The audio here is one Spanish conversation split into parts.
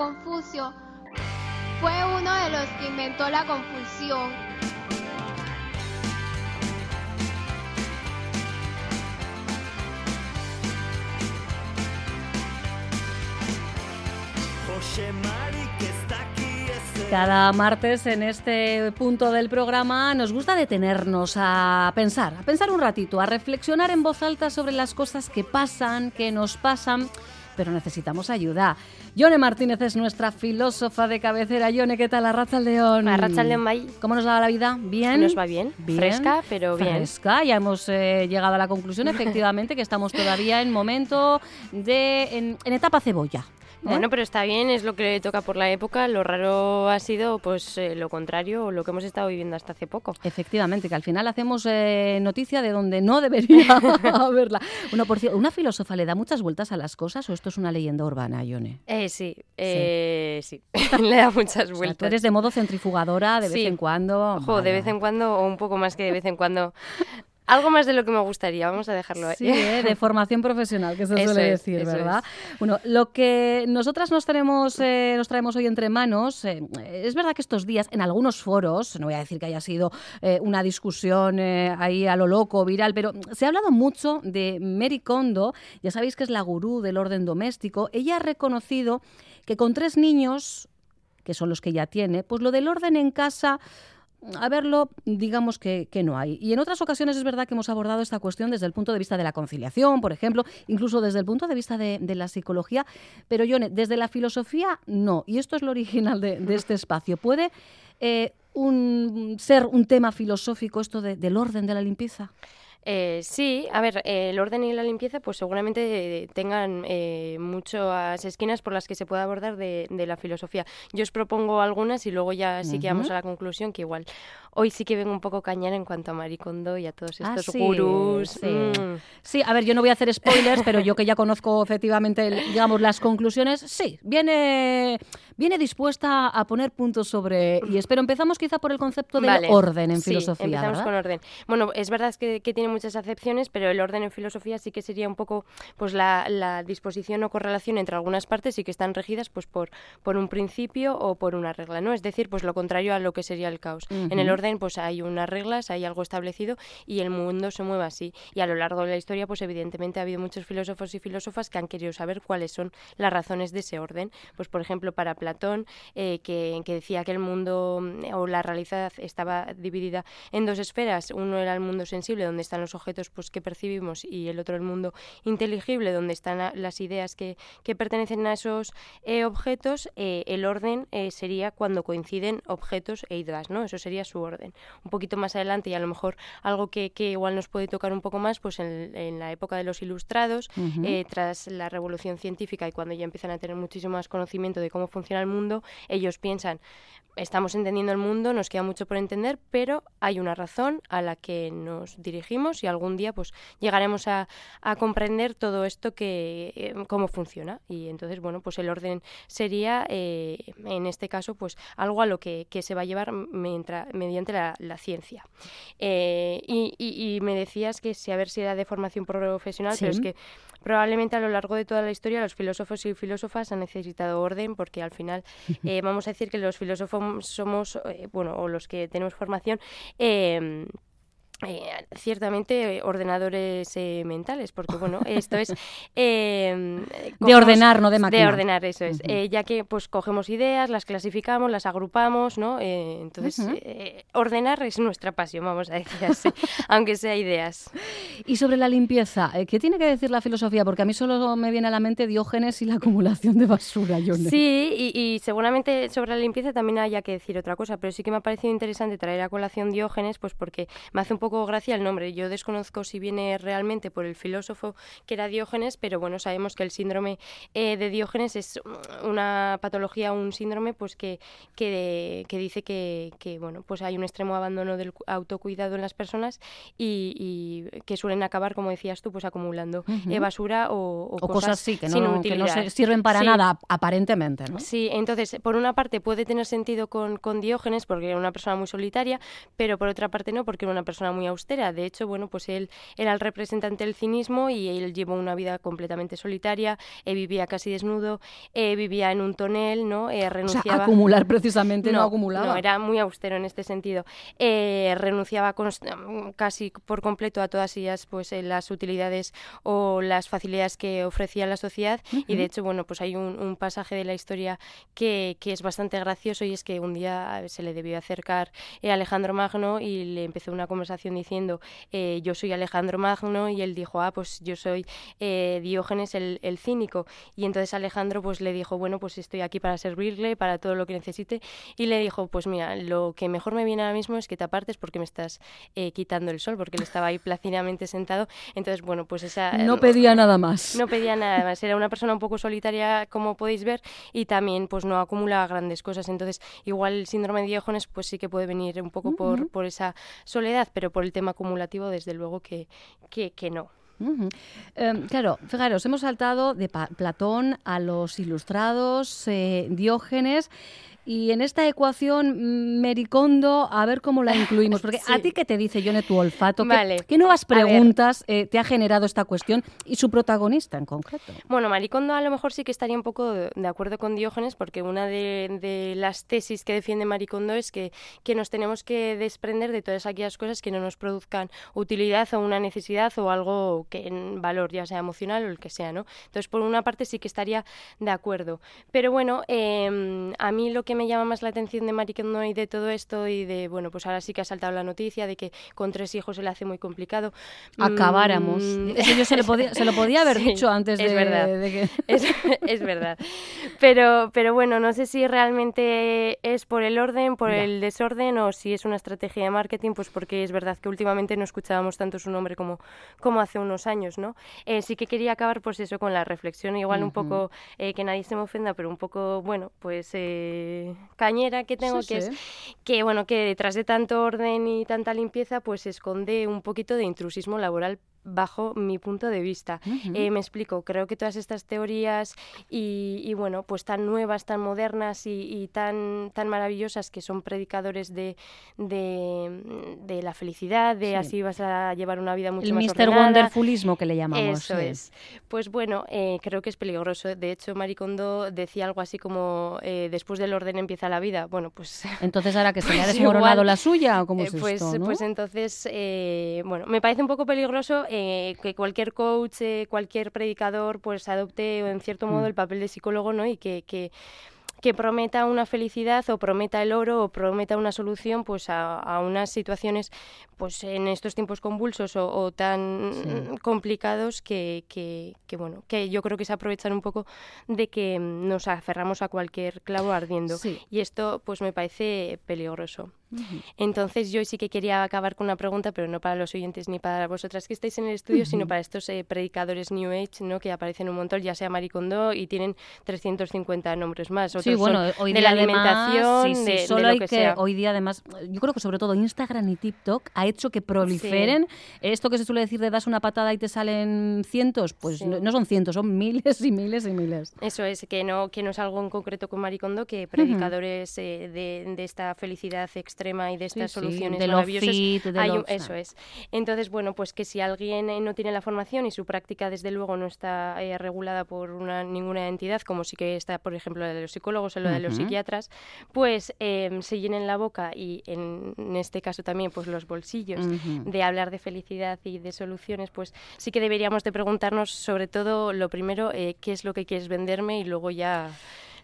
Confucio fue uno de los que inventó la confusión. Cada martes en este punto del programa nos gusta detenernos a pensar, a pensar un ratito, a reflexionar en voz alta sobre las cosas que pasan, que nos pasan, pero necesitamos ayuda. Yone Martínez es nuestra filósofa de cabecera. Yone, ¿qué tal? Arracha León. Arracha León, bye. ¿Cómo nos va la vida? ¿Bien? Nos va bien. Fresca, pero bien. Fresca. Ya hemos eh, llegado a la conclusión, efectivamente, que estamos todavía en momento de... en, en etapa cebolla. ¿Eh? Bueno, pero está bien, es lo que le toca por la época. Lo raro ha sido pues eh, lo contrario, lo que hemos estado viviendo hasta hace poco. Efectivamente, que al final hacemos eh, noticia de donde no debería haberla. Bueno, por cierto, ¿una filósofa le da muchas vueltas a las cosas o esto es una leyenda urbana, Ione? Eh, sí, eh, sí, le da muchas vueltas. tú eres de modo centrifugadora de vez en cuando. Ojo, de vez en cuando o un poco más que de vez en cuando. Algo más de lo que me gustaría, vamos a dejarlo ahí. Sí, ¿eh? de formación profesional, que se suele decir, ¿verdad? Bueno, lo que nosotras nos traemos, eh, nos traemos hoy entre manos, eh, es verdad que estos días en algunos foros, no voy a decir que haya sido una discusión ahí a lo loco, viral, pero se ha hablado mucho de Mary Kondo, ya sabéis que es la gurú del orden doméstico, ella ha reconocido que con tres niños, que son los que ella tiene, pues lo del orden en casa a verlo, digamos que, no hay. Y en otras ocasiones es verdad que hemos abordado esta cuestión desde el punto de vista de la conciliación, por ejemplo, incluso desde el punto de vista de, la psicología, pero yo desde la filosofía no. Y esto es lo original de, este espacio. ¿Puede eh, un, ser un tema filosófico esto del orden de la limpieza? Eh, sí, a ver, el orden y la limpieza pues seguramente tengan eh, muchas esquinas por las que se pueda abordar de, la filosofía. Yo os propongo algunas y luego ya sí que vamos a la conclusión que igual hoy sí que vengo un poco cañar en cuanto a Maricondo y a todos ah, estos gurús. Sí. Mm. sí. a ver, yo no voy a hacer spoilers, pero yo que ya conozco efectivamente, digamos, las conclusiones, sí, viene, viene dispuesta a poner puntos sobre y espero empezamos quizá por el concepto del orden en sí, filosofía. Empezamos con orden. Bueno, es verdad que, que, tiene muchas acepciones, pero el orden en filosofía sí que sería un poco pues la, la disposición o correlación entre algunas partes y que están regidas pues por, por un principio o por una regla, ¿no? Es decir, pues lo contrario a lo que sería el caos. En el orden pues hay unas reglas, hay algo establecido y el mundo se mueve así. Y a lo largo de la historia, pues evidentemente ha habido muchos filósofos y filósofas que han querido saber cuáles son las razones de ese orden. Pues por ejemplo, para Platón, eh, que, decía que el mundo mm, o la realidad estaba dividida en dos esferas. Uno era el mundo sensible, donde están los objetos pues, que percibimos, y el otro el mundo inteligible, donde están las ideas que, que pertenecen a esos eh, objetos. Eh, el orden sería cuando coinciden objetos e ideas, ¿no? Eso sería su orden. Un poquito más adelante y a lo mejor algo que, igual nos puede tocar un poco más, pues en, la época de los ilustrados, eh, tras la revolución científica y cuando ya empiezan a tener muchísimo más conocimiento de cómo funciona el mundo, ellos piensan, estamos entendiendo el mundo, nos queda mucho por entender, pero hay una razón a la que nos dirigimos y algún día pues llegaremos a, comprender todo esto que eh, cómo funciona y entonces bueno pues el orden sería eh, en este caso pues algo a lo que, se va a llevar mientras, mediante la, ciencia. Eh, y, me decías que si a ver si era de formación profesional pero es que probablemente a lo largo de toda la historia los filósofos y filósofas han necesitado orden porque al final vamos a decir que los filósofos somos, eh, bueno, o los que tenemos formación, eh, eh, ciertamente ordenadores eh, mentales, porque bueno, esto es em, de ordenar, no de máquina. De ordenar, eso es, eh, ya que pues cogemos ideas, las clasificamos, las agrupamos, ¿no? entonces ordenar es nuestra pasión, vamos a decir así, aunque sea ideas. Y sobre la limpieza, ¿qué tiene que decir la filosofía? Porque a mí solo me viene a la mente Diógenes y la acumulación de basura. Yo Sí, y, y seguramente sobre la limpieza también haya que decir otra cosa, pero sí que me ha parecido interesante traer a colación Diógenes, pues porque me hace un poco gracia el nombre. Yo desconozco si viene realmente por el filósofo que era Diógenes, pero bueno, sabemos que el síndrome eh, de Diógenes es una patología, un síndrome pues que, que, dice que, que, bueno, pues hay un extremo abandono del autocuidado en las personas y, que suelen acabar, como decías tú, pues acumulando eh, basura o, cosas, sí, que no, que no sirven para nada aparentemente. ¿no? Sí, entonces, por una parte puede tener sentido con, con Diógenes porque era una persona muy solitaria, pero por otra parte no, porque era una persona muy muy austera. De hecho, bueno, pues él era el representante del cinismo y él llevó una vida completamente solitaria, eh, vivía casi desnudo, eh, vivía en un tonel, ¿no? Eh, renunciaba... acumular precisamente no, acumulaba. No, era muy austero en este sentido. renunciaba casi por completo a todas ellas, pues las utilidades o las facilidades que ofrecía la sociedad y de hecho, bueno, pues hay un, pasaje de la historia que, que, es bastante gracioso y es que un día se le debió acercar Alejandro Magno y le empezó una conversación diciendo yo soy Alejandro Magno y él dijo, ah, pues yo soy Diógenes el, el cínico y entonces Alejandro pues le dijo, bueno, pues estoy aquí para servirle, para todo lo que necesite. Y le dijo, pues mira, lo que mejor me viene ahora mismo es que te apartes porque me estás eh, quitando el sol, porque él estaba ahí plácidamente sentado. Entonces, bueno, pues esa... No pedía nada más. No pedía nada más. Era una persona un poco solitaria, como podéis ver, y también pues no acumula grandes cosas. Entonces, igual el síndrome de Diógenes pues sí que puede venir un poco por, por esa soledad, pero por el tema acumulativo, desde luego que, que, no. Em, claro, fijaros, hemos saltado de Platón a los ilustrados, eh, Diógenes. Y en esta ecuación, mm, Mericondo, a ver cómo la incluimos. Porque a ti, ¿qué te dice, Yone, tu olfato? ¿Qué, nuevas preguntas eh, te ha generado esta cuestión y su protagonista en concreto? Bueno, Maricondo a lo mejor sí que estaría un poco de acuerdo con Diógenes, porque una de, las tesis que defiende Maricondo es que, que nos tenemos que desprender de todas aquellas cosas que no nos produzcan utilidad o una necesidad o algo que en valor, ya sea emocional o el que sea, ¿no? Entonces, por una parte sí que estaría de acuerdo. Pero bueno, em, a mí lo que me llama más la atención de Maricondo y de todo esto y de, bueno, pues ahora sí que ha saltado la noticia de que con tres hijos se le hace muy complicado. Acabáramos. Mm. Eso yo se, lo podía, se lo podía haber dicho antes de, es verdad. que... Es, verdad. Pero, pero bueno, no sé si realmente es por el orden, por el desorden o si es una estrategia de marketing, pues porque es verdad que últimamente no escuchábamos tanto su nombre como, como hace unos años, ¿no? Eh, sí que quería acabar pues eso con la reflexión, igual un poco, eh, que nadie se me ofenda, pero un poco, bueno, pues... Eh, cañera que tengo, que es que, bueno, que detrás de tanto orden y tanta limpieza, pues se esconde un poquito de intrusismo laboral bajo mi punto de vista. Eh, me explico, creo que todas estas teorías y, bueno, pues tan nuevas, tan modernas y, tan, tan maravillosas que son predicadores de, de, la felicidad, de así vas a llevar una vida mucho más. El Mr. Wonderfulismo que le llamamos. Eso es. Pues bueno, eh, creo que es peligroso. De hecho, Maricondo decía algo así como eh, después del orden empieza la vida. Bueno, pues... Entonces ahora que se le ha pues desmoronado la suya o cómo es pues, esto, Pues entonces, bueno, me parece un poco peligroso eh, que cualquier coach, eh, cualquier predicador, pues adopte en cierto modo mm. el papel de psicólogo, ¿no? Y que, que que prometa una felicidad o prometa el oro o prometa una solución pues a, unas situaciones pues en estos tiempos convulsos o, tan complicados que, que, bueno que yo creo que se aprovechan un poco de que nos aferramos a cualquier clavo ardiendo y esto pues me parece peligroso entonces yo sí que quería acabar con una pregunta, pero no para los oyentes ni para vosotras que estáis en el estudio, sino para estos eh, predicadores New Age, ¿no? Que aparecen un montón, ya sea Maricondo y tienen 350 nombres más. sí, bueno, hoy de la alimentación, de, solo hay que, hoy día además, yo creo que sobre todo Instagram y TikTok ha hecho que proliferen. Esto que se suele decir de das una patada y te salen cientos, pues no, son cientos, son miles y miles y miles. Eso es, que no, que no es algo en concreto con Maricondo, que predicadores eh, de, de esta felicidad extra y de estas soluciones de maravillosas. eso es. Entonces, bueno, pues que si alguien eh, no tiene la formación y su práctica, desde luego, no está eh, regulada por una, ninguna entidad, como sí que está, por ejemplo, la de los psicólogos o la de los psiquiatras, pues em, se llenen la boca y en, este caso también pues los bolsillos de hablar de felicidad y de soluciones, pues sí que deberíamos de preguntarnos sobre todo lo primero, eh, qué es lo que quieres venderme y luego ya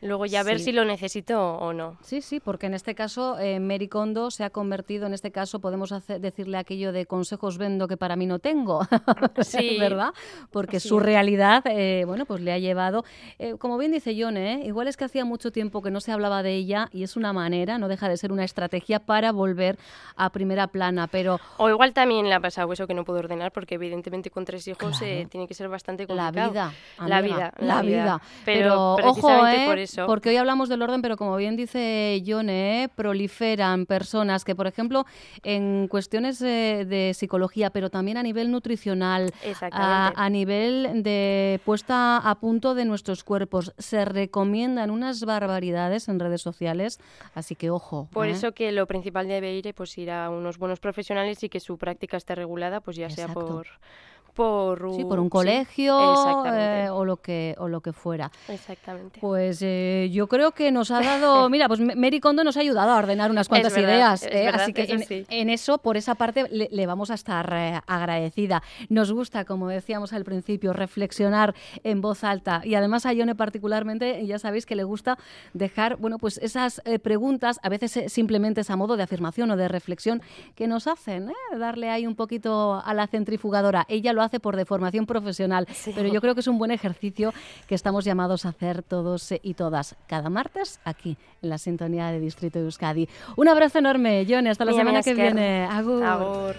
luego ya ver si lo necesito o no. Sí, sí, porque en este caso eh, Mary Kondo se ha convertido, en este caso podemos decirle aquello de consejos vendo que para mí no tengo, sí. ¿verdad? Porque su realidad, eh, bueno, pues le ha llevado, eh, como bien dice Yone, ¿eh? igual es que hacía mucho tiempo que no se hablaba de ella y es una manera, no deja de ser una estrategia para volver a primera plana, pero... O igual también le ha pasado eso que no puedo ordenar, porque evidentemente con tres hijos tiene que ser bastante complicado. La vida, la vida, la, vida. Pero, ojo, ¿eh? eso. Porque hoy hablamos del orden, pero como bien dice Yone, proliferan personas que, por ejemplo, en cuestiones de psicología, pero también a nivel nutricional, a, nivel de puesta a punto de nuestros cuerpos, se recomiendan unas barbaridades en redes sociales, así que ojo. Por ¿eh? eso que lo principal debe ir, pues ir a unos buenos profesionales y que su práctica esté regulada, pues ya sea por por, sí, por un colegio eh, o, lo que, o lo que fuera. Exactamente. Pues eh, yo creo que nos ha dado, mira, pues Mary Kondo nos ha ayudado a ordenar unas cuantas ideas, ¿eh? así que en, eso, por esa parte, le, vamos a estar agradecida. Nos gusta, como decíamos al principio, reflexionar en voz alta y además a Yone particularmente, ya sabéis que le gusta dejar, bueno, pues esas preguntas, a veces simplemente es a modo de afirmación o de reflexión que nos hacen, darle ahí un poquito a la centrifugadora. Ella lo hace por deformación profesional, pero yo creo que es un buen ejercicio que estamos llamados a hacer todos y todas cada martes aquí en la sintonía de Distrito de Euskadi. Un abrazo enorme, Johnny, hasta la semana que viene. Agur.